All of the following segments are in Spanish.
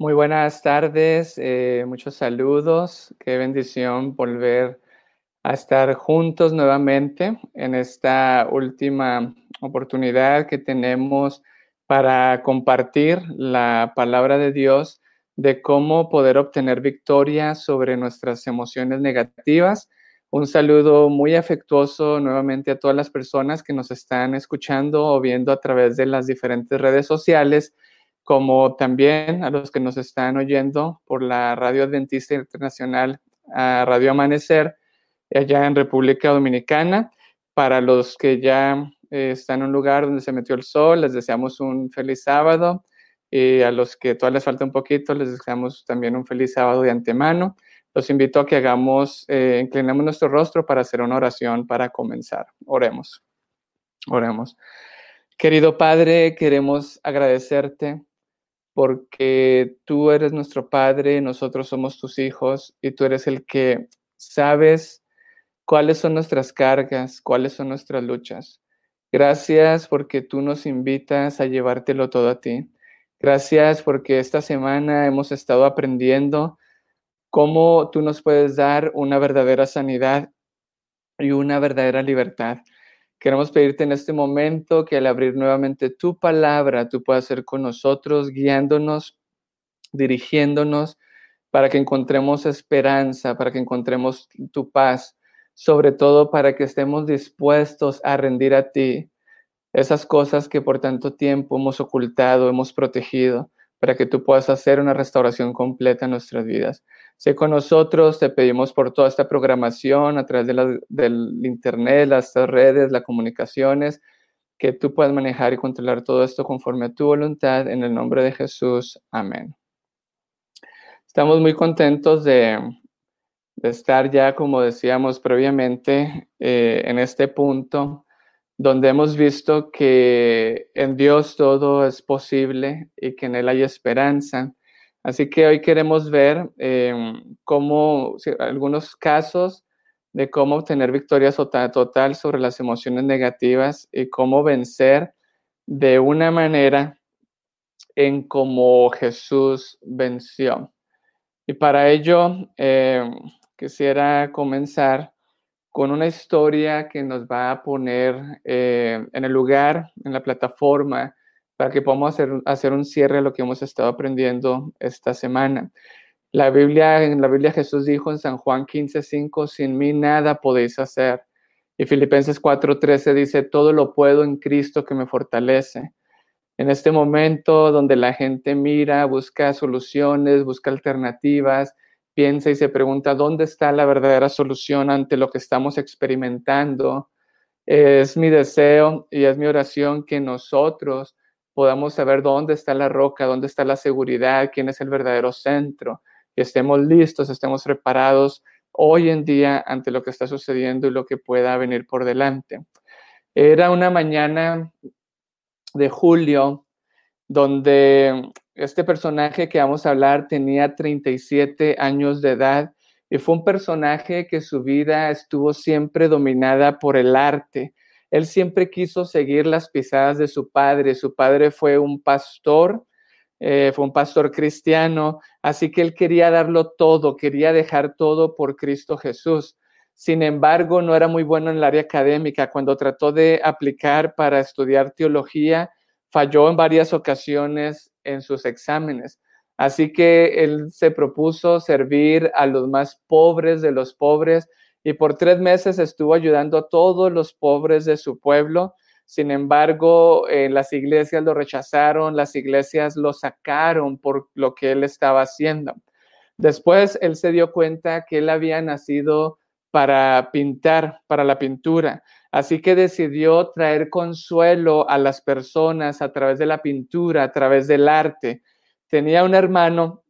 Muy buenas tardes, eh, muchos saludos, qué bendición volver a estar juntos nuevamente en esta última oportunidad que tenemos para compartir la palabra de Dios de cómo poder obtener victoria sobre nuestras emociones negativas. Un saludo muy afectuoso nuevamente a todas las personas que nos están escuchando o viendo a través de las diferentes redes sociales como también a los que nos están oyendo por la Radio Adventista Internacional, Radio Amanecer, allá en República Dominicana. Para los que ya eh, están en un lugar donde se metió el sol, les deseamos un feliz sábado. Y a los que todavía les falta un poquito, les deseamos también un feliz sábado de antemano. Los invito a que hagamos, eh, inclinemos nuestro rostro para hacer una oración para comenzar. Oremos. Oremos. Querido Padre, queremos agradecerte porque tú eres nuestro Padre, nosotros somos tus hijos y tú eres el que sabes cuáles son nuestras cargas, cuáles son nuestras luchas. Gracias porque tú nos invitas a llevártelo todo a ti. Gracias porque esta semana hemos estado aprendiendo cómo tú nos puedes dar una verdadera sanidad y una verdadera libertad. Queremos pedirte en este momento que al abrir nuevamente tu palabra, tú puedas ser con nosotros, guiándonos, dirigiéndonos, para que encontremos esperanza, para que encontremos tu paz, sobre todo para que estemos dispuestos a rendir a ti esas cosas que por tanto tiempo hemos ocultado, hemos protegido, para que tú puedas hacer una restauración completa en nuestras vidas. Sé con nosotros, te pedimos por toda esta programación a través de del internet, las redes, las comunicaciones, que tú puedas manejar y controlar todo esto conforme a tu voluntad, en el nombre de Jesús. Amén. Estamos muy contentos de, estar ya, como decíamos previamente, eh, en este punto donde hemos visto que en Dios todo es posible y que en Él hay esperanza Así que hoy queremos ver em, cómo, algunos casos de cómo obtener victoria total sobre las emociones negativas y cómo vencer de una manera en cómo Jesús venció. Y para ello em, quisiera comenzar con una historia que nos va a poner eh, en el lugar, en la plataforma para que podamos hacer, hacer un cierre a lo que hemos estado aprendiendo esta semana. La Biblia, en la Biblia Jesús dijo en San Juan 15:5, sin mí nada podéis hacer. Y Filipenses 4:13 dice, todo lo puedo en Cristo que me fortalece. En este momento donde la gente mira, busca soluciones, busca alternativas, piensa y se pregunta, ¿dónde está la verdadera solución ante lo que estamos experimentando? Es mi deseo y es mi oración que nosotros podamos saber dónde está la roca, dónde está la seguridad, quién es el verdadero centro, que estemos listos, estemos preparados hoy en día ante lo que está sucediendo y lo que pueda venir por delante. Era una mañana de julio donde este personaje que vamos a hablar tenía 37 años de edad y fue un personaje que su vida estuvo siempre dominada por el arte, él siempre quiso seguir las pisadas de su padre. Su padre fue un pastor, eh, fue un pastor cristiano, así que él quería darlo todo, quería dejar todo por Cristo Jesús. Sin embargo, no era muy bueno en el área académica. Cuando trató de aplicar para estudiar teología, falló en varias ocasiones en sus exámenes. Así que él se propuso servir a los más pobres de los pobres y por tres meses estuvo ayudando a todos los pobres de su pueblo. Sin embargo, eh, las iglesias lo rechazaron, las iglesias lo sacaron por lo que él estaba haciendo. Después él se dio cuenta que él había nacido para pintar, para la pintura. Así que decidió traer consuelo a las personas a través de la pintura, a través del arte. Tenía un hermano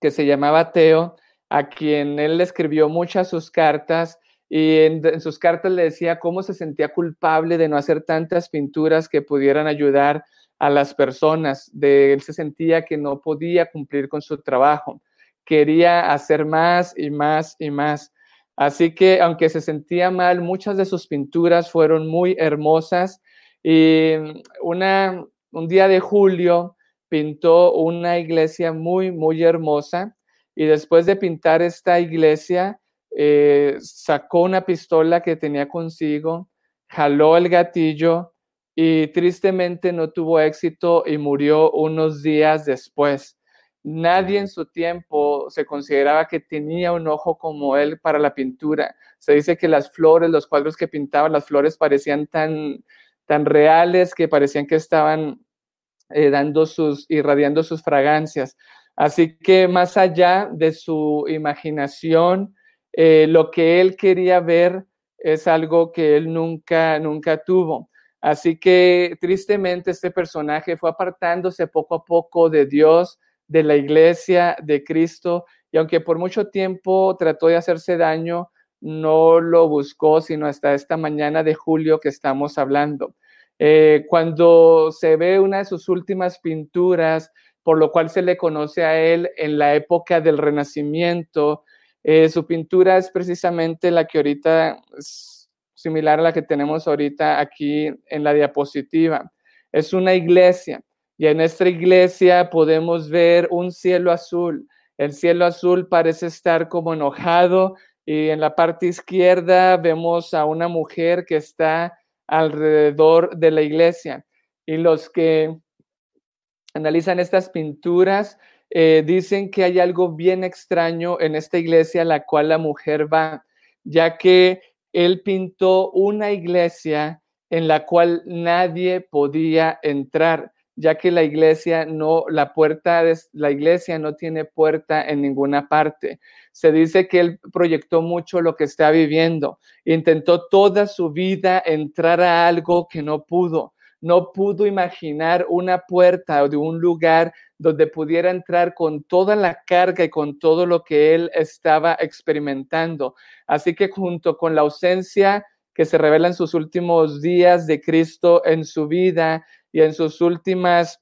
que se llamaba Teo a quien él le escribió muchas sus cartas y en, sus cartas le decía cómo se sentía culpable de no hacer tantas pinturas que pudieran ayudar a las personas. De él se sentía que no podía cumplir con su trabajo, quería hacer más y más y más. Así que aunque se sentía mal, muchas de sus pinturas fueron muy hermosas y una, un día de julio pintó una iglesia muy, muy hermosa y después de pintar esta iglesia, eh, sacó una pistola que tenía consigo, jaló el gatillo y tristemente no tuvo éxito y murió unos días después. Nadie en su tiempo se consideraba que tenía un ojo como él para la pintura. Se dice que las flores, los cuadros que pintaba, las flores parecían tan, tan reales que parecían que estaban eh, dando sus, irradiando sus fragancias. Así que más allá de su imaginación, eh, lo que él quería ver es algo que él nunca, nunca tuvo. Así que tristemente este personaje fue apartándose poco a poco de Dios, de la iglesia, de Cristo, y aunque por mucho tiempo trató de hacerse daño, no lo buscó, sino hasta esta mañana de julio que estamos hablando. Eh, cuando se ve una de sus últimas pinturas, por lo cual se le conoce a él en la época del Renacimiento, eh, su pintura es precisamente la que ahorita es similar a la que tenemos ahorita aquí en la diapositiva. Es una iglesia y en esta iglesia podemos ver un cielo azul. El cielo azul parece estar como enojado y en la parte izquierda vemos a una mujer que está alrededor de la iglesia. Y los que analizan estas pinturas eh, dicen que hay algo bien extraño en esta iglesia a la cual la mujer va, ya que él pintó una iglesia en la cual nadie podía entrar ya que la iglesia no, la puerta de la iglesia no tiene puerta en ninguna parte. Se dice que él proyectó mucho lo que está viviendo. Intentó toda su vida entrar a algo que no pudo. No pudo imaginar una puerta o de un lugar donde pudiera entrar con toda la carga y con todo lo que él estaba experimentando. Así que junto con la ausencia que se revela en sus últimos días de Cristo en su vida, y en sus últimas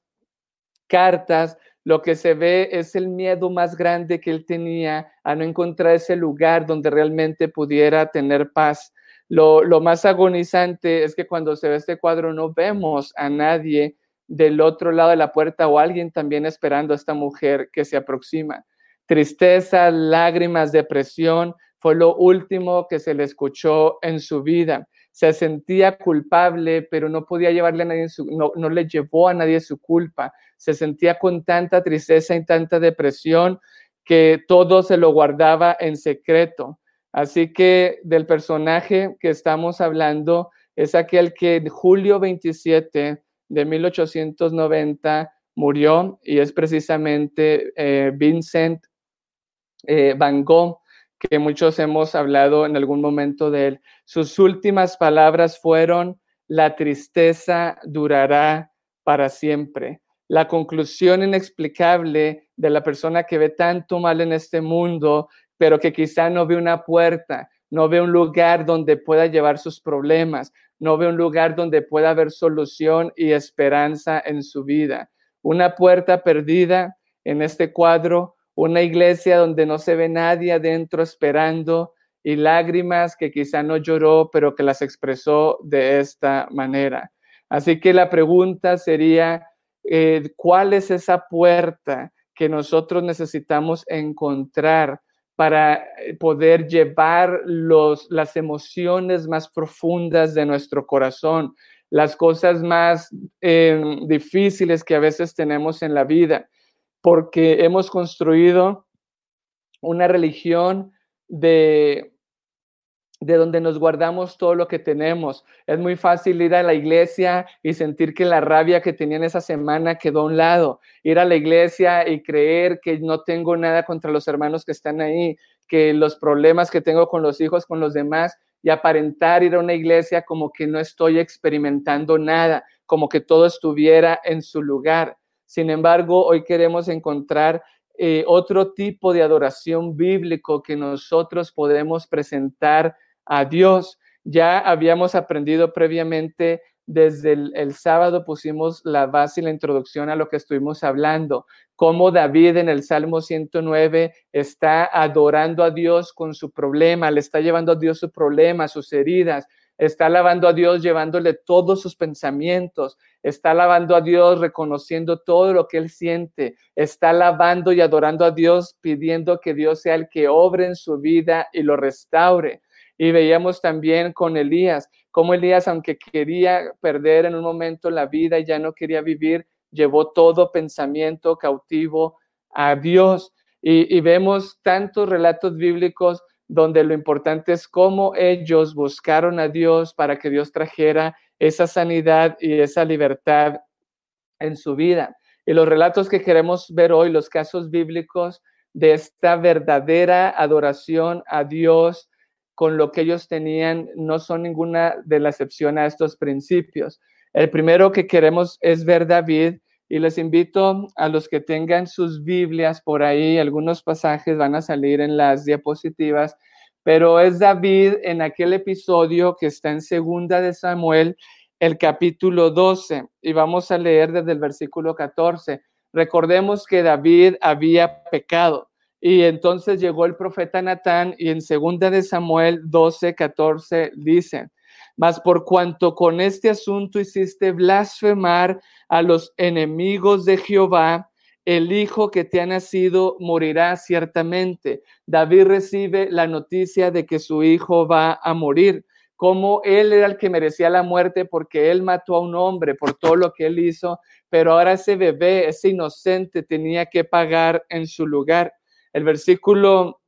cartas lo que se ve es el miedo más grande que él tenía a no encontrar ese lugar donde realmente pudiera tener paz. Lo, más agonizante es que cuando se ve este cuadro no vemos a nadie del otro lado de la puerta o alguien también esperando a esta mujer que se aproxima. Tristeza, lágrimas, depresión fue lo último que se le escuchó en su vida se sentía culpable, pero no podía llevarle a nadie, su, no, no le llevó a nadie su culpa. Se sentía con tanta tristeza y tanta depresión que todo se lo guardaba en secreto. Así que del personaje que estamos hablando es aquel que en julio 27 de 1890 murió y es precisamente eh, Vincent eh, Van Gogh que muchos hemos hablado en algún momento de él. Sus últimas palabras fueron, la tristeza durará para siempre. La conclusión inexplicable de la persona que ve tanto mal en este mundo, pero que quizá no ve una puerta, no ve un lugar donde pueda llevar sus problemas, no ve un lugar donde pueda haber solución y esperanza en su vida. Una puerta perdida en este cuadro una iglesia donde no se ve nadie adentro esperando y lágrimas que quizá no lloró, pero que las expresó de esta manera. Así que la pregunta sería, eh, ¿cuál es esa puerta que nosotros necesitamos encontrar para eh, poder llevar los, las emociones más profundas de nuestro corazón, las cosas más eh, difíciles que a veces tenemos en la vida? Porque hemos construido una religión de, de donde nos guardamos todo lo que tenemos. Es muy fácil ir a la iglesia y sentir que la rabia que tenía en esa semana quedó a un lado. Ir a la iglesia y creer que no tengo nada contra los hermanos que están ahí, que los problemas que tengo con los hijos, con los demás, y aparentar ir a una iglesia como que no estoy experimentando nada, como que todo estuviera en su lugar. Sin embargo, hoy queremos encontrar eh, otro tipo de adoración bíblico que nosotros podemos presentar a Dios. Ya habíamos aprendido previamente desde el, sábado pusimos la base y la introducción a lo que estuvimos hablando, cómo David en el Salmo 109 está adorando a Dios con su problema, le está llevando a Dios su problema, sus heridas, está alabando a Dios llevándole todos sus pensamientos, está alabando a Dios reconociendo todo lo que él siente, está alabando y adorando a Dios pidiendo que Dios sea el que obre en su vida y lo restaure. Y veíamos también con Elías, cómo Elías, aunque quería perder en un momento la vida y ya no quería vivir, llevó todo pensamiento cautivo a Dios. Y, y vemos tantos relatos bíblicos donde lo importante es cómo ellos buscaron a Dios para que Dios trajera esa sanidad y esa libertad en su vida. Y los relatos que queremos ver hoy, los casos bíblicos de esta verdadera adoración a Dios con lo que ellos tenían, no son ninguna de la excepción a estos principios. El primero que queremos es ver David y les invito a los que tengan sus Biblias por ahí, algunos pasajes van a salir en las diapositivas, pero es David en aquel episodio que está en segunda de Samuel, el capítulo 12, y vamos a leer desde el versículo 14. Recordemos que David había pecado y entonces llegó el profeta Natán y en segunda de Samuel 12, 14 dice, mas por cuanto con este asunto hiciste blasfemar a los enemigos de Jehová, el hijo que te ha nacido morirá ciertamente. David recibe la noticia de que su hijo va a morir, como él era el que merecía la muerte porque él mató a un hombre por todo lo que él hizo, pero ahora ese bebé, ese inocente, tenía que pagar en su lugar. El versículo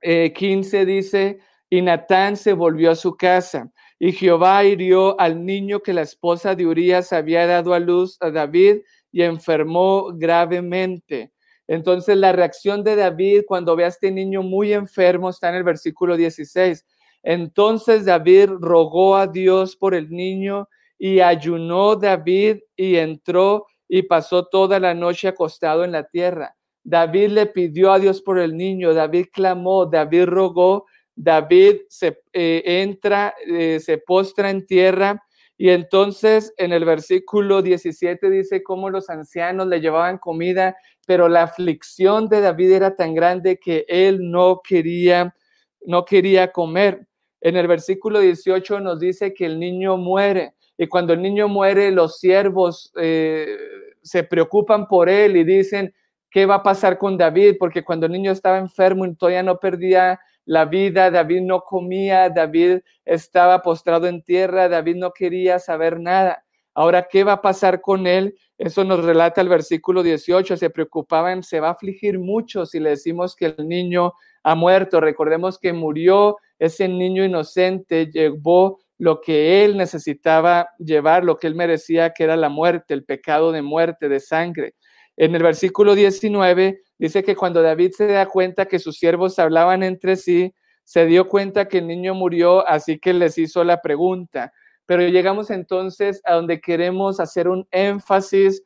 15 eh, dice, y Natán se volvió a su casa y Jehová hirió al niño que la esposa de Urías había dado a luz a David y enfermó gravemente. Entonces la reacción de David cuando ve a este niño muy enfermo está en el versículo 16. Entonces David rogó a Dios por el niño y ayunó David y entró y pasó toda la noche acostado en la tierra. David le pidió a Dios por el niño, David clamó, David rogó David se eh, entra, eh, se postra en tierra y entonces en el versículo 17 dice cómo los ancianos le llevaban comida, pero la aflicción de David era tan grande que él no quería, no quería comer. En el versículo 18 nos dice que el niño muere y cuando el niño muere los siervos eh, se preocupan por él y dicen, ¿qué va a pasar con David? Porque cuando el niño estaba enfermo y todavía no perdía la vida, David no comía, David estaba postrado en tierra, David no quería saber nada. Ahora, ¿qué va a pasar con él? Eso nos relata el versículo 18. Se preocupaban, se va a afligir mucho si le decimos que el niño ha muerto. Recordemos que murió ese niño inocente, llevó lo que él necesitaba llevar, lo que él merecía, que era la muerte, el pecado de muerte, de sangre. En el versículo 19 dice que cuando David se da cuenta que sus siervos hablaban entre sí, se dio cuenta que el niño murió, así que les hizo la pregunta. Pero llegamos entonces a donde queremos hacer un énfasis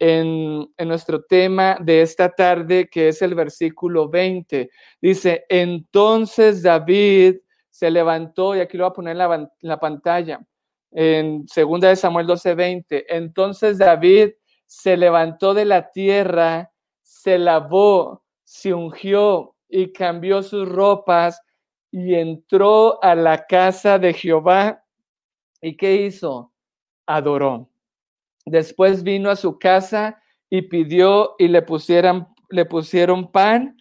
en, en, nuestro tema de esta tarde, que es el versículo 20. Dice, entonces David se levantó, y aquí lo voy a poner en la, en la pantalla, en segunda de Samuel 12, 20. Entonces David se levantó de la tierra, se lavó, se ungió y cambió sus ropas y entró a la casa de Jehová. ¿Y qué hizo? Adoró. Después vino a su casa y pidió y le pusieran, le pusieron pan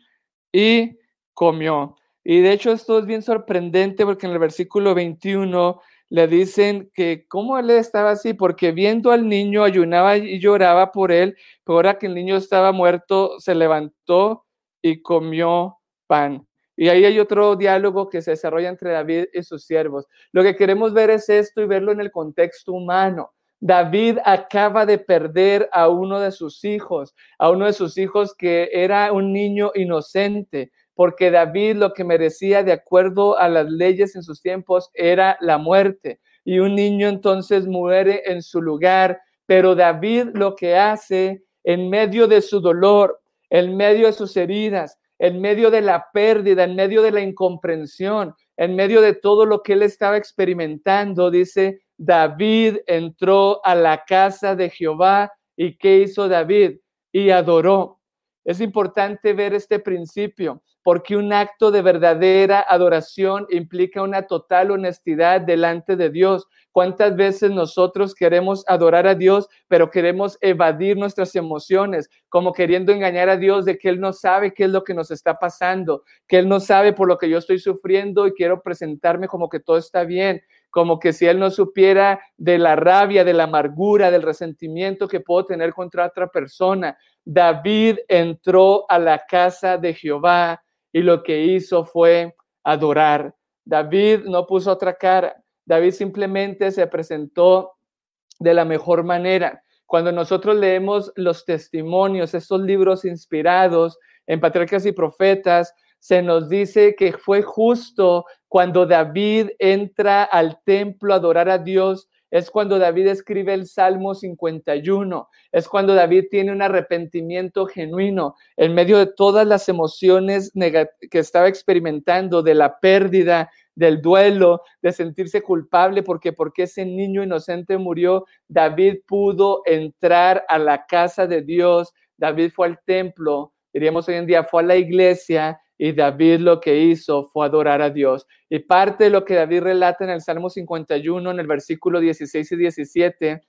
y comió. Y de hecho esto es bien sorprendente porque en el versículo 21 le dicen que cómo él estaba así, porque viendo al niño ayunaba y lloraba por él, pero ahora que el niño estaba muerto, se levantó y comió pan. Y ahí hay otro diálogo que se desarrolla entre David y sus siervos. Lo que queremos ver es esto y verlo en el contexto humano. David acaba de perder a uno de sus hijos, a uno de sus hijos que era un niño inocente, porque David lo que merecía de acuerdo a las leyes en sus tiempos era la muerte. Y un niño entonces muere en su lugar, pero David lo que hace en medio de su dolor, en medio de sus heridas, en medio de la pérdida, en medio de la incomprensión, en medio de todo lo que él estaba experimentando, dice, David entró a la casa de Jehová y ¿qué hizo David? Y adoró. Es importante ver este principio porque un acto de verdadera adoración implica una total honestidad delante de Dios. ¿Cuántas veces nosotros queremos adorar a Dios, pero queremos evadir nuestras emociones, como queriendo engañar a Dios de que Él no sabe qué es lo que nos está pasando, que Él no sabe por lo que yo estoy sufriendo y quiero presentarme como que todo está bien? como que si él no supiera de la rabia, de la amargura, del resentimiento que puedo tener contra otra persona. David entró a la casa de Jehová y lo que hizo fue adorar. David no puso otra cara. David simplemente se presentó de la mejor manera. Cuando nosotros leemos los testimonios, estos libros inspirados en patriarcas y profetas, se nos dice que fue justo cuando David entra al templo a adorar a Dios, es cuando David escribe el Salmo 51, es cuando David tiene un arrepentimiento genuino en medio de todas las emociones que estaba experimentando, de la pérdida, del duelo, de sentirse culpable porque porque ese niño inocente murió, David pudo entrar a la casa de Dios, David fue al templo, diríamos hoy en día, fue a la iglesia y David lo que hizo fue adorar a Dios. Y parte de lo que David relata en el Salmo 51, en el versículo 16 y 17,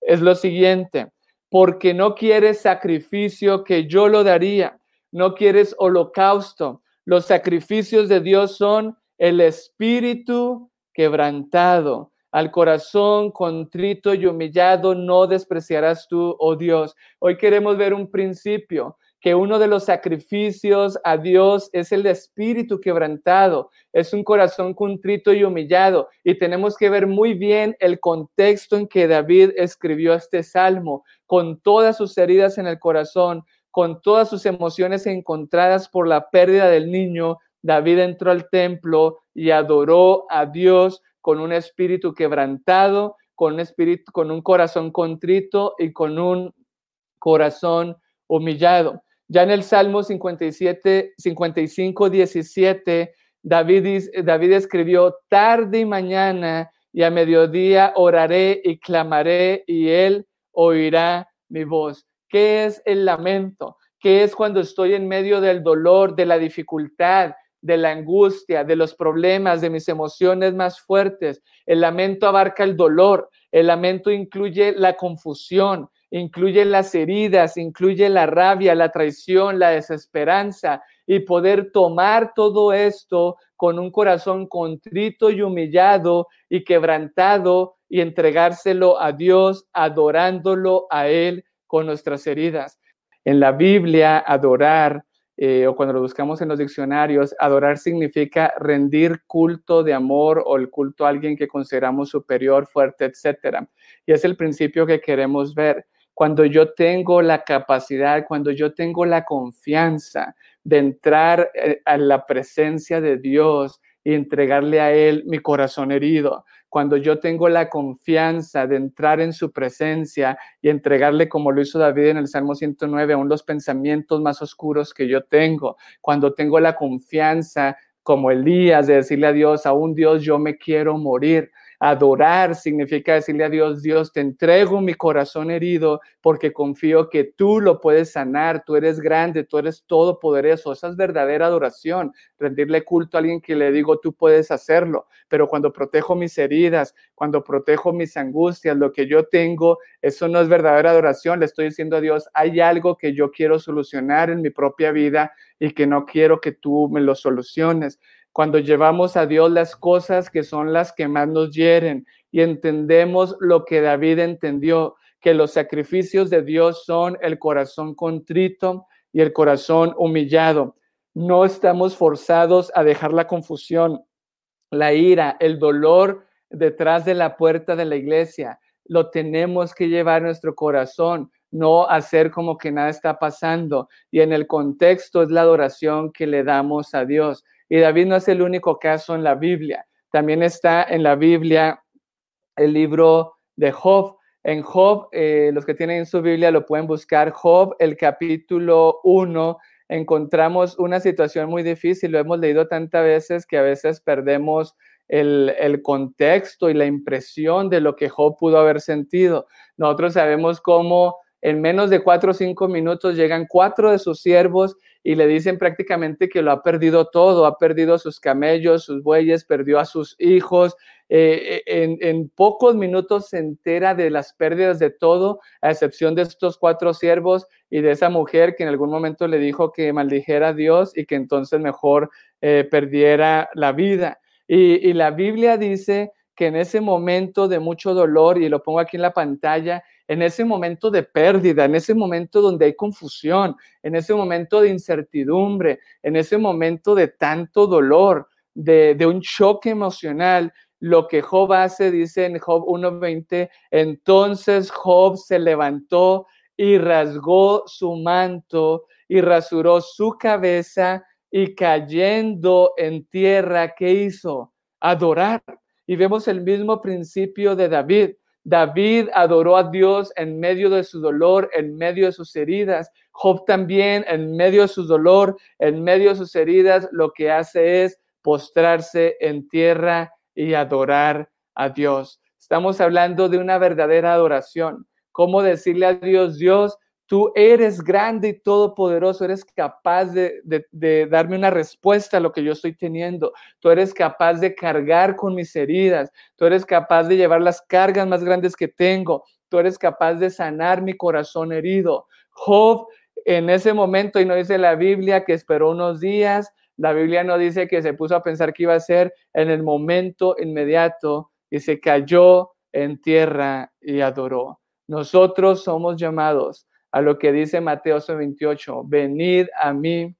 es lo siguiente, porque no quieres sacrificio que yo lo daría, no quieres holocausto. Los sacrificios de Dios son el espíritu quebrantado, al corazón contrito y humillado no despreciarás tú, oh Dios. Hoy queremos ver un principio que uno de los sacrificios a Dios es el espíritu quebrantado, es un corazón contrito y humillado. Y tenemos que ver muy bien el contexto en que David escribió este salmo, con todas sus heridas en el corazón, con todas sus emociones encontradas por la pérdida del niño. David entró al templo y adoró a Dios con un espíritu quebrantado, con un espíritu, con un corazón contrito y con un corazón humillado. Ya en el Salmo 57, 55, 17, David, David escribió, tarde y mañana y a mediodía oraré y clamaré y él oirá mi voz. ¿Qué es el lamento? ¿Qué es cuando estoy en medio del dolor, de la dificultad, de la angustia, de los problemas, de mis emociones más fuertes? El lamento abarca el dolor, el lamento incluye la confusión, incluye las heridas, incluye la rabia, la traición, la desesperanza y poder tomar todo esto con un corazón contrito y humillado y quebrantado y entregárselo a Dios, adorándolo a Él con nuestras heridas. En la Biblia, adorar, eh, o cuando lo buscamos en los diccionarios, adorar significa rendir culto de amor o el culto a alguien que consideramos superior, fuerte, etc. Y es el principio que queremos ver cuando yo tengo la capacidad, cuando yo tengo la confianza de entrar eh, a la presencia de Dios y entregarle a Él mi corazón herido, cuando yo tengo la confianza de entrar en su presencia y entregarle como lo hizo David en el Salmo 109, aún los pensamientos más oscuros que yo tengo, cuando tengo la confianza como Elías de decirle a Dios, aún Dios, yo me quiero morir, Adorar significa decirle a Dios, Dios, te entrego mi corazón herido porque confío que tú lo puedes sanar, tú eres grande, tú eres todopoderoso. Esa es verdadera adoración, rendirle culto a alguien que le digo, tú puedes hacerlo. Pero cuando protejo mis heridas, cuando protejo mis angustias, lo que yo tengo, eso no es verdadera adoración. Le estoy diciendo a Dios, hay algo que yo quiero solucionar en mi propia vida y que no quiero que tú me lo soluciones cuando llevamos a Dios las cosas que son las que más nos hieren y entendemos lo que David entendió, que los sacrificios de Dios son el corazón contrito y el corazón humillado. No estamos forzados a dejar la confusión, la ira, el dolor detrás de la puerta de la iglesia. Lo tenemos que llevar en nuestro corazón, no hacer como que nada está pasando. Y en el contexto es la adoración que le damos a Dios. Y David no es el único caso en la Biblia. También está en la Biblia el libro de Job. En Job, eh, los que tienen su Biblia lo pueden buscar. Job, el capítulo 1, encontramos una situación muy difícil. Lo hemos leído tantas veces que a veces perdemos el, el, contexto y la impresión de lo que Job pudo haber sentido. Nosotros sabemos cómo en menos de cuatro o cinco minutos llegan cuatro de sus siervos y le dicen prácticamente que lo ha perdido todo, ha perdido sus camellos, sus bueyes, perdió a sus hijos. Eh, en, en, pocos minutos se entera de las pérdidas de todo, a excepción de estos cuatro siervos y de esa mujer que en algún momento le dijo que maldijera a Dios y que entonces mejor eh, perdiera la vida. Y la Biblia dice que en ese momento de mucho dolor, y lo pongo aquí en la pantalla, en ese momento de pérdida, en ese momento donde hay confusión, en ese momento de incertidumbre, en ese momento de tanto dolor, de, un choque emocional, lo que Job hace, dice en Job 1.20, entonces Job se levantó y rasgó su manto y rasuró su cabeza y cayendo en tierra, ¿qué hizo? Adorar. Y vemos el mismo principio de David. David adoró a Dios en medio de su dolor, en medio de sus heridas. Job también, en medio de su dolor, en medio de sus heridas, lo que hace es postrarse en tierra y adorar a Dios. Estamos hablando de una verdadera adoración. ¿Cómo decirle a Dios, Dios, Tú eres grande y todopoderoso, eres capaz de, darme una respuesta a lo que yo estoy teniendo. Tú eres capaz de cargar con mis heridas. Tú eres capaz de llevar las cargas más grandes que tengo. Tú eres capaz de sanar mi corazón herido. Job en ese momento, y no dice la Biblia que esperó unos días, la Biblia no dice que se puso a pensar que iba a ser en el momento inmediato y se cayó en tierra y adoró. Nosotros somos llamados a lo que dice Mateo 28, venid a mí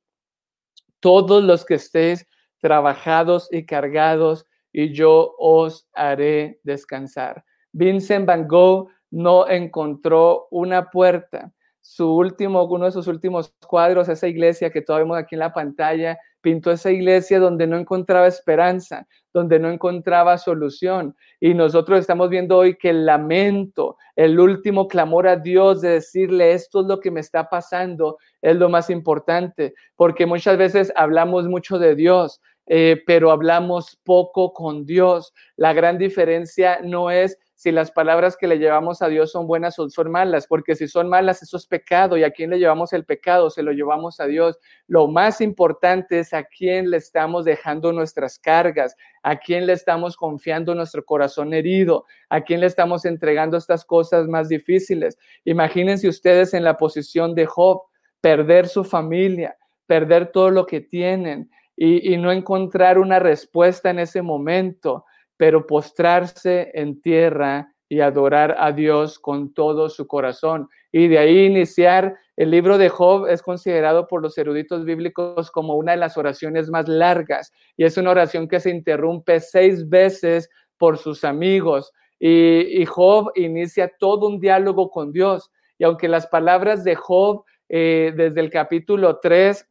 todos los que estéis trabajados y cargados, y yo os haré descansar. Vincent Van Gogh no encontró una puerta. Su último, uno de sus últimos cuadros, esa iglesia que todavía vemos aquí en la pantalla, pintó esa iglesia donde no encontraba esperanza, donde no encontraba solución. Y nosotros estamos viendo hoy que el lamento, el último clamor a Dios de decirle esto es lo que me está pasando, es lo más importante, porque muchas veces hablamos mucho de Dios, eh, pero hablamos poco con Dios. La gran diferencia no es si las palabras que le llevamos a Dios son buenas o son malas, porque si son malas, eso es pecado. ¿Y a quién le llevamos el pecado? Se lo llevamos a Dios. Lo más importante es a quién le estamos dejando nuestras cargas, a quién le estamos confiando nuestro corazón herido, a quién le estamos entregando estas cosas más difíciles. Imagínense ustedes en la posición de Job, perder su familia, perder todo lo que tienen y, y no encontrar una respuesta en ese momento pero postrarse en tierra y adorar a Dios con todo su corazón. Y de ahí iniciar, el libro de Job es considerado por los eruditos bíblicos como una de las oraciones más largas y es una oración que se interrumpe seis veces por sus amigos. Y, Job inicia todo un diálogo con Dios. Y aunque las palabras de Job eh, desde el capítulo 3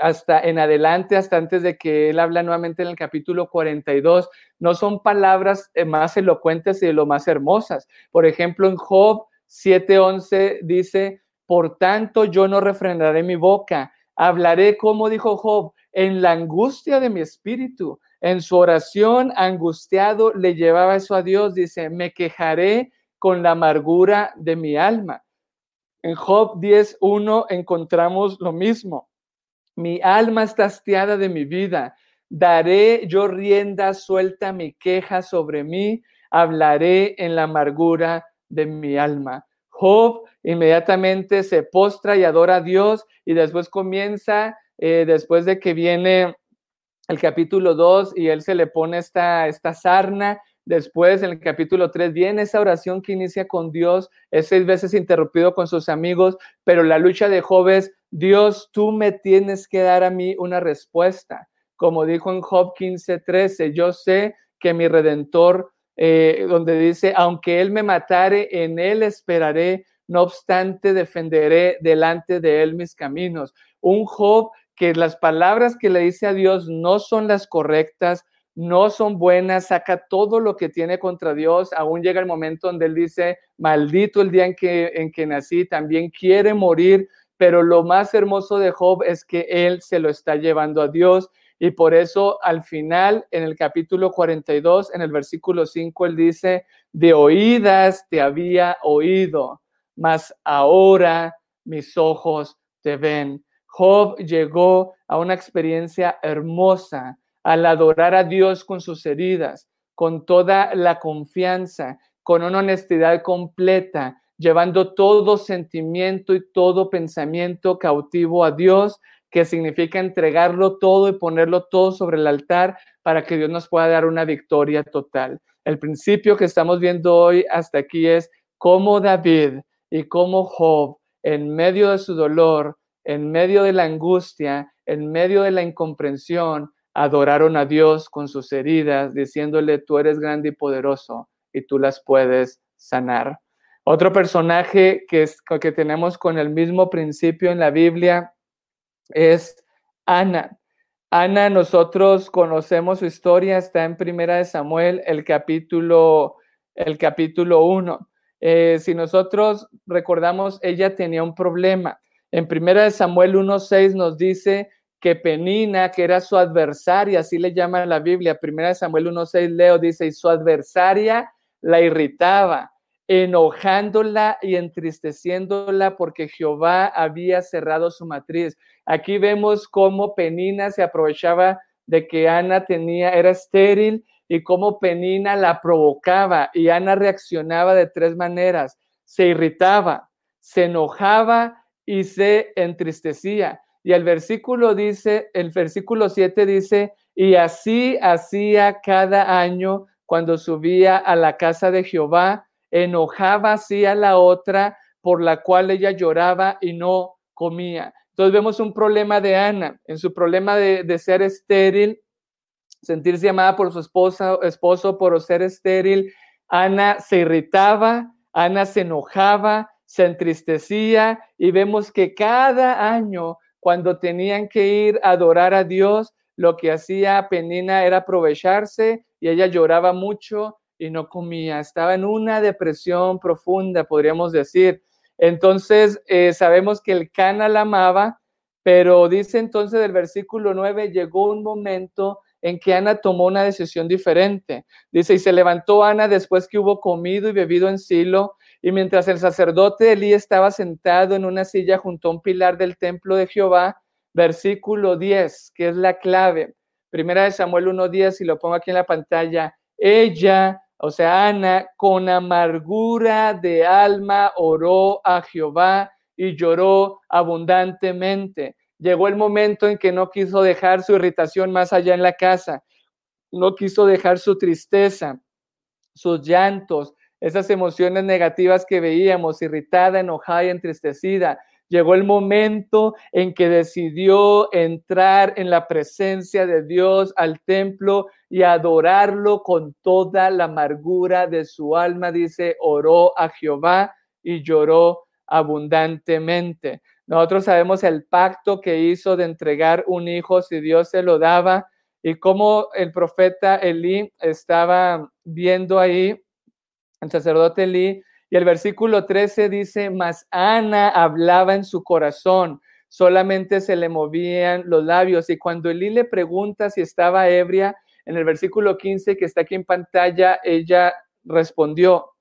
hasta en adelante, hasta antes de que él habla nuevamente en el capítulo 42, no son palabras eh, más elocuentes y de lo más hermosas. Por ejemplo, en Job 7:11 dice, por tanto yo no refrenaré mi boca, hablaré como dijo Job, en la angustia de mi espíritu. En su oración angustiado le llevaba eso a Dios, dice, me quejaré con la amargura de mi alma. En Job 10.1 encontramos lo mismo. Mi alma está hastiada de mi vida. Daré yo rienda suelta mi queja sobre mí. Hablaré en la amargura de mi alma. Job inmediatamente se postra y adora a Dios y después comienza, eh, después de que viene el capítulo 2 y él se le pone esta, esta sarna, Después, en el capítulo 3, viene esa oración que inicia con Dios, es seis veces interrumpido con sus amigos, pero la lucha de Job es, Dios, tú me tienes que dar a mí una respuesta. Como dijo en Job 15, 13, yo sé que mi redentor, eh, donde dice, aunque él me matare, en él esperaré, no obstante defenderé delante de él mis caminos. Un Job que las palabras que le dice a Dios no son las correctas, no son buenas, saca todo lo que tiene contra Dios, aún llega el momento donde él dice, maldito el día en que, en que nací, también quiere morir, pero lo más hermoso de Job es que él se lo está llevando a Dios. Y por eso al final, en el capítulo 42, en el versículo 5, él dice, de oídas te había oído, mas ahora mis ojos te ven. Job llegó a una experiencia hermosa al adorar a Dios con sus heridas, con toda la confianza, con una honestidad completa, llevando todo sentimiento y todo pensamiento cautivo a Dios, que significa entregarlo todo y ponerlo todo sobre el altar para que Dios nos pueda dar una victoria total. El principio que estamos viendo hoy hasta aquí es cómo David y cómo Job, en medio de su dolor, en medio de la angustia, en medio de la incomprensión, adoraron a Dios con sus heridas, diciéndole, tú eres grande y poderoso y tú las puedes sanar. Otro personaje que, es, que tenemos con el mismo principio en la Biblia es Ana. Ana, nosotros conocemos su historia, está en Primera de Samuel, el capítulo, el capítulo 1. Eh, si nosotros recordamos, ella tenía un problema. En Primera de Samuel 1.6 nos dice que Penina, que era su adversaria, así le llama la Biblia, Primera de Samuel 1.6, Leo dice, y su adversaria la irritaba, enojándola y entristeciéndola porque Jehová había cerrado su matriz. Aquí vemos cómo Penina se aprovechaba de que Ana tenía, era estéril y cómo Penina la provocaba y Ana reaccionaba de tres maneras. Se irritaba, se enojaba y se entristecía. Y el versículo dice, el versículo 7 dice, y así hacía cada año cuando subía a la casa de Jehová, enojaba así a la otra por la cual ella lloraba y no comía. Entonces vemos un problema de Ana, en su problema de, ser estéril, sentirse amada por su esposa, esposo por ser estéril. Ana se irritaba, Ana se enojaba, se entristecía y vemos que cada año cuando tenían que ir a adorar a Dios, lo que hacía Penina era aprovecharse y ella lloraba mucho y no comía. Estaba en una depresión profunda, podríamos decir. Entonces, eh, sabemos que el Cana la amaba, pero dice entonces del versículo 9, llegó un momento en que Ana tomó una decisión diferente. Dice, y se levantó Ana después que hubo comido y bebido en Silo y mientras el sacerdote Elí estaba sentado en una silla junto a un pilar del templo de Jehová, versículo 10, que es la clave. Primera de Samuel 1.10, y lo pongo aquí en la pantalla. Ella, o sea, Ana, con amargura de alma oró a Jehová y lloró abundantemente. Llegó el momento en que no quiso dejar su irritación más allá en la casa, no quiso dejar su tristeza, sus llantos, esas emociones negativas que veíamos, irritada, enojada y entristecida. Llegó el momento en que decidió entrar en la presencia de Dios al templo y adorarlo con toda la amargura de su alma. Dice, oró a Jehová y lloró abundantemente. Nosotros sabemos el pacto que hizo de entregar un hijo si Dios se lo daba y cómo el profeta Elí estaba viendo ahí el sacerdote Lee, y el versículo 13 dice, mas Ana hablaba en su corazón, solamente se le movían los labios. Y cuando Elí le pregunta si estaba ebria, en el versículo 15 que está aquí en pantalla, ella respondió,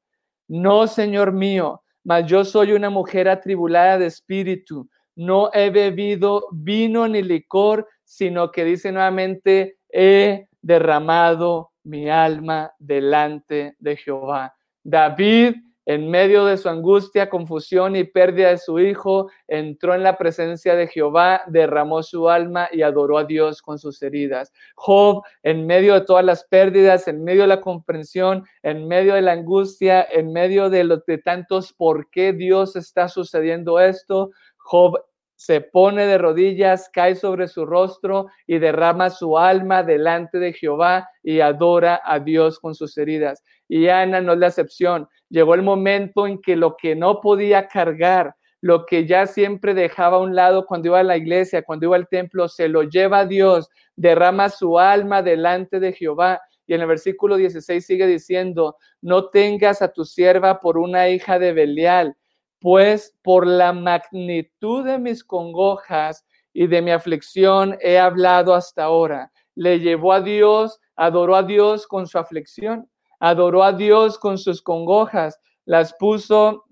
no, Señor mío, mas yo soy una mujer atribulada de espíritu, no he bebido vino ni licor, sino que dice nuevamente, he derramado mi alma delante de Jehová. David, en medio de su angustia, confusión y pérdida de su hijo, entró en la presencia de Jehová, derramó su alma y adoró a Dios con sus heridas. Job, en medio de todas las pérdidas, en medio de la comprensión, en medio de la angustia, en medio de los de tantos por qué Dios está sucediendo esto, Job se pone de rodillas, cae sobre su rostro y derrama su alma delante de Jehová y adora a Dios con sus heridas. Y Ana no es la excepción. Llegó el momento en que lo que no podía cargar, lo que ya siempre dejaba a un lado cuando iba a la iglesia, cuando iba al templo, se lo lleva a Dios, derrama su alma delante de Jehová. Y en el versículo 16 sigue diciendo, no tengas a tu sierva por una hija de Belial, pues por la magnitud de mis congojas y de mi aflicción he hablado hasta ahora. Le llevó a Dios, adoró a Dios con su aflicción, adoró a Dios con sus congojas, las puso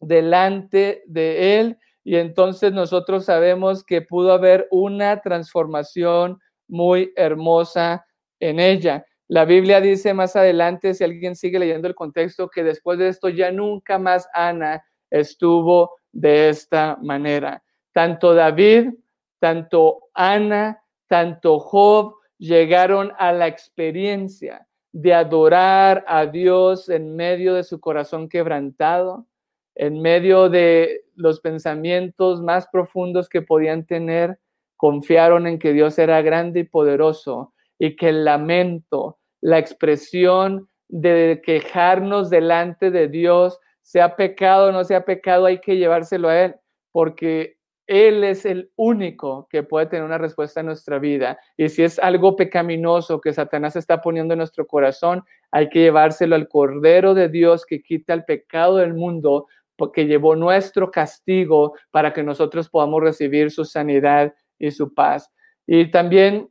delante de Él y entonces nosotros sabemos que pudo haber una transformación muy hermosa en ella. La Biblia dice más adelante, si alguien sigue leyendo el contexto, que después de esto ya nunca más Ana estuvo de esta manera. Tanto David, tanto Ana, tanto Job llegaron a la experiencia de adorar a Dios en medio de su corazón quebrantado, en medio de los pensamientos más profundos que podían tener, confiaron en que Dios era grande y poderoso y que el lamento, la expresión de quejarnos delante de Dios, sea pecado o no sea pecado, hay que llevárselo a Él, porque Él es el único que puede tener una respuesta en nuestra vida. Y si es algo pecaminoso que Satanás está poniendo en nuestro corazón, hay que llevárselo al Cordero de Dios que quita el pecado del mundo, porque llevó nuestro castigo para que nosotros podamos recibir su sanidad y su paz. Y también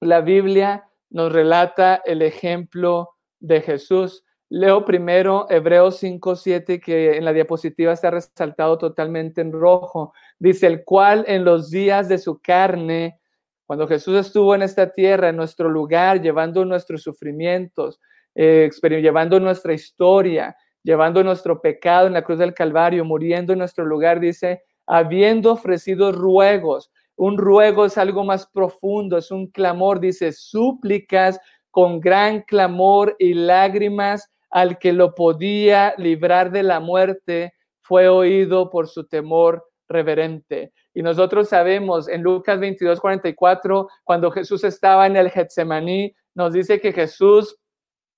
la Biblia nos relata el ejemplo de Jesús. Leo primero Hebreos 5, 7, que en la diapositiva está resaltado totalmente en rojo. Dice, el cual en los días de su carne, cuando Jesús estuvo en esta tierra, en nuestro lugar, llevando nuestros sufrimientos, eh, llevando nuestra historia, llevando nuestro pecado en la cruz del Calvario, muriendo en nuestro lugar, dice, habiendo ofrecido ruegos. Un ruego es algo más profundo, es un clamor, dice, súplicas con gran clamor y lágrimas al que lo podía librar de la muerte, fue oído por su temor reverente. Y nosotros sabemos en Lucas 22, 44, cuando Jesús estaba en el Getsemaní, nos dice que Jesús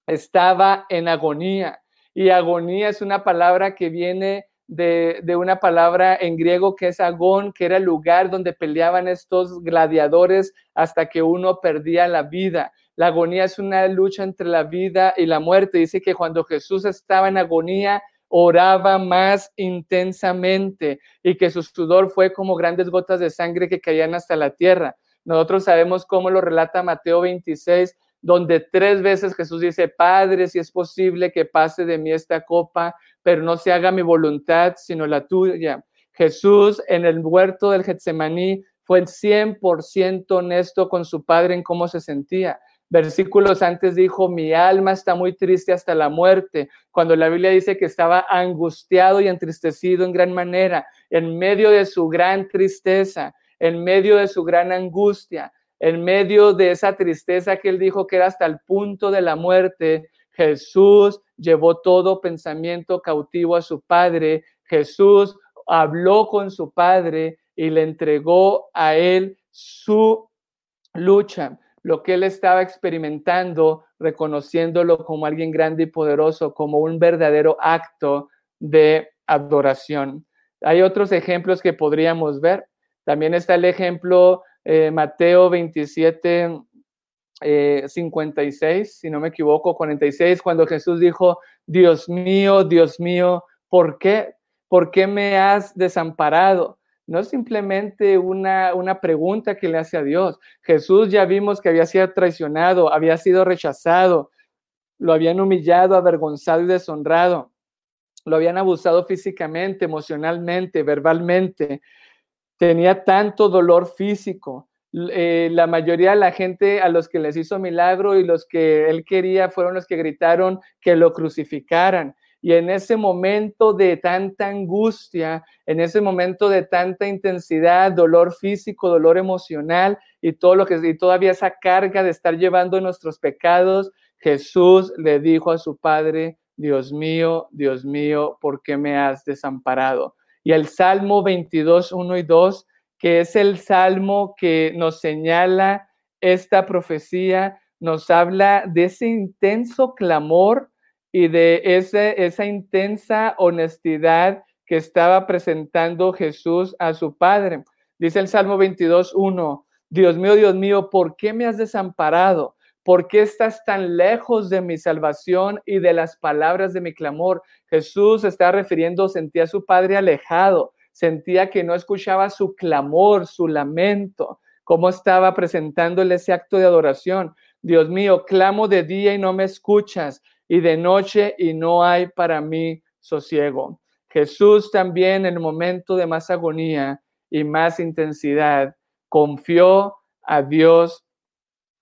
estaba en agonía. Y agonía es una palabra que viene de, una palabra en griego que es agón, que era el lugar donde peleaban estos gladiadores hasta que uno perdía la vida. La agonía es una lucha entre la vida y la muerte. Dice que cuando Jesús estaba en agonía, oraba más intensamente y que su sudor fue como grandes gotas de sangre que caían hasta la tierra. Nosotros sabemos cómo lo relata Mateo 26, donde tres veces Jesús dice, Padre, si es posible que pase de mí esta copa, pero no se haga mi voluntad, sino la tuya. Jesús en el huerto del Getsemaní fue el 100% honesto con su Padre en cómo se sentía. Versículos antes dijo, mi alma está muy triste hasta la muerte, cuando la Biblia dice que estaba angustiado y entristecido en gran manera, en medio de su gran tristeza, en medio de su gran angustia, en medio de esa tristeza que él dijo que era hasta el punto de la muerte, Jesús llevó todo pensamiento cautivo a su Padre. Jesús habló con su Padre y le entregó a él su lucha, lo que él estaba experimentando, reconociéndolo como alguien grande y poderoso, como un verdadero acto de adoración. Hay otros ejemplos que podríamos ver. También está el ejemplo eh, Mateo 27, 56, eh, si no me equivoco, 46, cuando Jesús dijo, Dios mío, Dios mío, ¿por qué? ¿Por qué me has desamparado? No es simplemente una, una pregunta que le hace a Dios. Jesús ya vimos que había sido traicionado, había sido rechazado, lo habían humillado, avergonzado y deshonrado, lo habían abusado físicamente, emocionalmente, verbalmente tenía tanto dolor físico. Eh, la mayoría de la gente a los que les hizo milagro y los que él quería fueron los que gritaron que lo crucificaran. Y en ese momento de tanta angustia, en ese momento de tanta intensidad, dolor físico, dolor emocional y todo lo que y todavía esa carga de estar llevando nuestros pecados, Jesús le dijo a su padre, Dios mío, Dios mío, ¿por qué me has desamparado? y el Salmo 22, 1 y 2, que es el salmo que nos señala esta profecía, nos habla de ese intenso clamor y de ese, esa intensa honestidad que estaba presentando Jesús a su Padre. Dice el Salmo 22, 1, Dios mío, Dios mío, ¿por qué me has desamparado? ¿Por qué estás tan lejos de mi salvación y de las palabras de mi clamor? Jesús está refiriendo, sentía a su padre alejado, sentía que no escuchaba su clamor, su lamento, cómo estaba presentándole ese acto de adoración. Dios mío, clamo de día y no me escuchas, y de noche y no hay para mí sosiego. Jesús también en el momento de más agonía y más intensidad confió a Dios,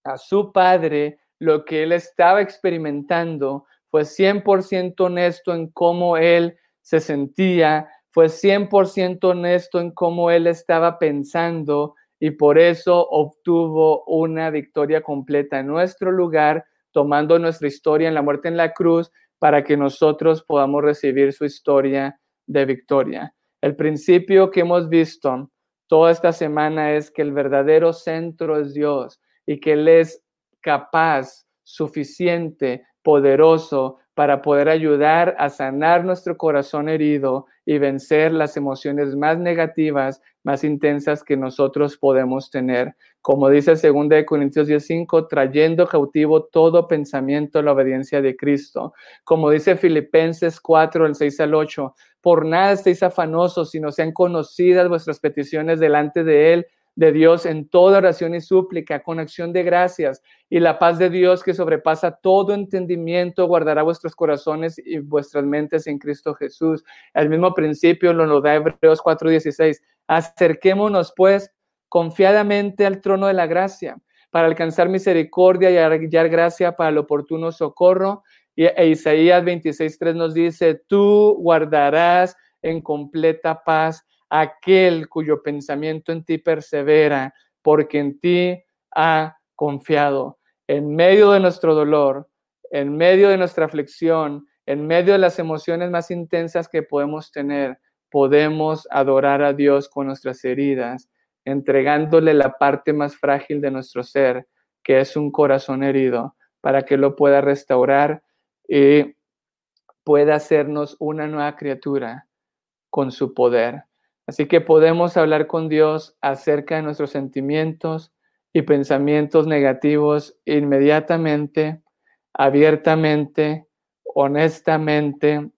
a su Padre, lo que él estaba experimentando, fue 100% honesto en cómo él se sentía, fue 100% honesto en cómo él estaba pensando y por eso obtuvo una victoria completa en nuestro lugar, tomando nuestra historia en la muerte en la cruz para que nosotros podamos recibir su historia de victoria. El principio que hemos visto toda esta semana es que el verdadero centro es Dios y que Él es capaz, suficiente, poderoso para poder ayudar a sanar nuestro corazón herido y vencer las emociones más negativas, más intensas que nosotros podemos tener. Como dice 2 Corintios 10:5, trayendo cautivo todo pensamiento a la obediencia de Cristo. Como dice Filipenses 4, el 6 al 8, por nada estéis afanosos, sino sean conocidas vuestras peticiones delante de Él de Dios en toda oración y súplica, con acción de gracias, y la paz de Dios que sobrepasa todo entendimiento guardará vuestros corazones y vuestras mentes en Cristo Jesús. El mismo principio lo da Hebreos 4:16. Acerquémonos pues confiadamente al trono de la gracia para alcanzar misericordia y hallar gracia para el oportuno socorro. Y e Isaías 26:3 nos dice, tú guardarás en completa paz aquel cuyo pensamiento en ti persevera, porque en ti ha confiado. En medio de nuestro dolor, en medio de nuestra aflicción, en medio de las emociones más intensas que podemos tener, podemos adorar a Dios con nuestras heridas, entregándole la parte más frágil de nuestro ser, que es un corazón herido, para que lo pueda restaurar y pueda hacernos una nueva criatura con su poder. Así que podemos hablar con Dios acerca de nuestros sentimientos y pensamientos negativos inmediatamente, abiertamente, honestamente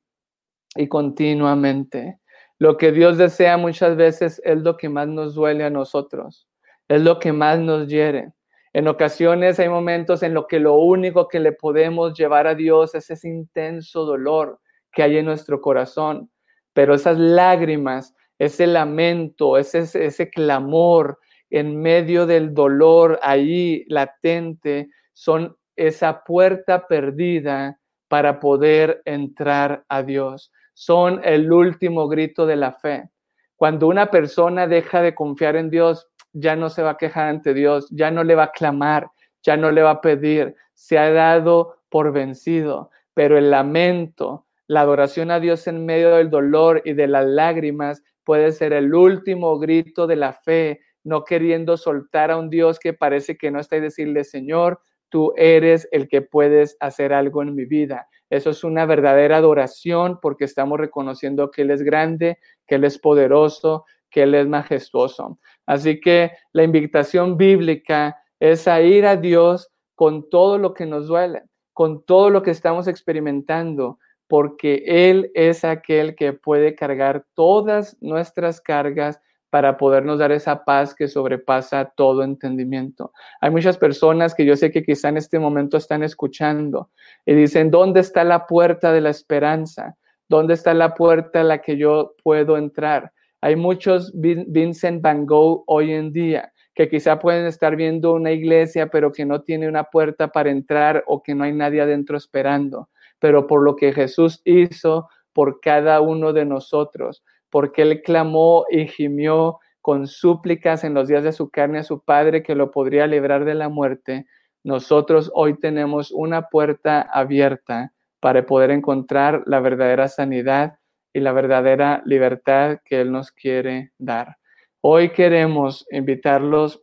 y continuamente. Lo que Dios desea muchas veces es lo que más nos duele a nosotros, es lo que más nos hiere. En ocasiones hay momentos en los que lo único que le podemos llevar a Dios es ese intenso dolor que hay en nuestro corazón, pero esas lágrimas ese lamento, ese, ese clamor en medio del dolor ahí latente, son esa puerta perdida para poder entrar a Dios. Son el último grito de la fe. Cuando una persona deja de confiar en Dios, ya no se va a quejar ante Dios, ya no le va a clamar, ya no le va a pedir, se ha dado por vencido. Pero el lamento, la adoración a Dios en medio del dolor y de las lágrimas puede ser el último grito de la fe, no queriendo soltar a un Dios que parece que no está y decirle, Señor, tú eres el que puedes hacer algo en mi vida. Eso es una verdadera adoración porque estamos reconociendo que Él es grande, que Él es poderoso, que Él es majestuoso. Así que la invitación bíblica es a ir a Dios con todo lo que nos duele, con todo lo que estamos experimentando, porque Él es aquel que puede cargar todas nuestras cargas para podernos dar esa paz que sobrepasa todo entendimiento. Hay muchas personas que yo sé que quizá en este momento están escuchando y dicen, ¿dónde está la puerta de la esperanza? ¿Dónde está la puerta a la que yo puedo entrar? Hay muchos Vincent Van Gogh hoy en día que quizá pueden estar viendo una iglesia, pero que no tiene una puerta para entrar o que no hay nadie adentro esperando pero por lo que Jesús hizo por cada uno de nosotros, porque Él clamó y gimió con súplicas en los días de su carne a su Padre que lo podría librar de la muerte, nosotros hoy tenemos una puerta abierta para poder encontrar la verdadera sanidad y la verdadera libertad que Él nos quiere dar. Hoy queremos invitarlos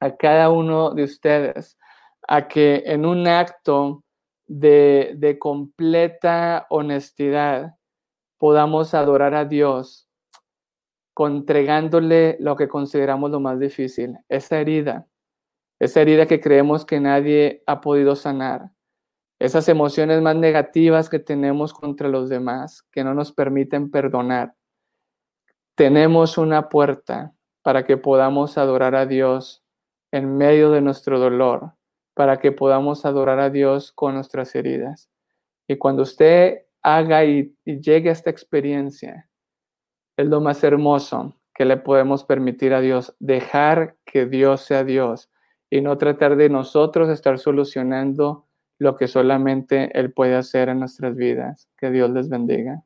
a cada uno de ustedes a que en un acto de, completa honestidad podamos adorar a Dios entregándole lo que consideramos lo más difícil, esa herida, esa herida que creemos que nadie ha podido sanar, esas emociones más negativas que tenemos contra los demás, que no nos permiten perdonar. Tenemos una puerta para que podamos adorar a Dios en medio de nuestro dolor, para que podamos adorar a Dios con nuestras heridas. Y cuando usted haga y, llegue a esta experiencia, es lo más hermoso que le podemos permitir a Dios, dejar que Dios sea Dios y no tratar de nosotros estar solucionando lo que solamente Él puede hacer en nuestras vidas. Que Dios les bendiga.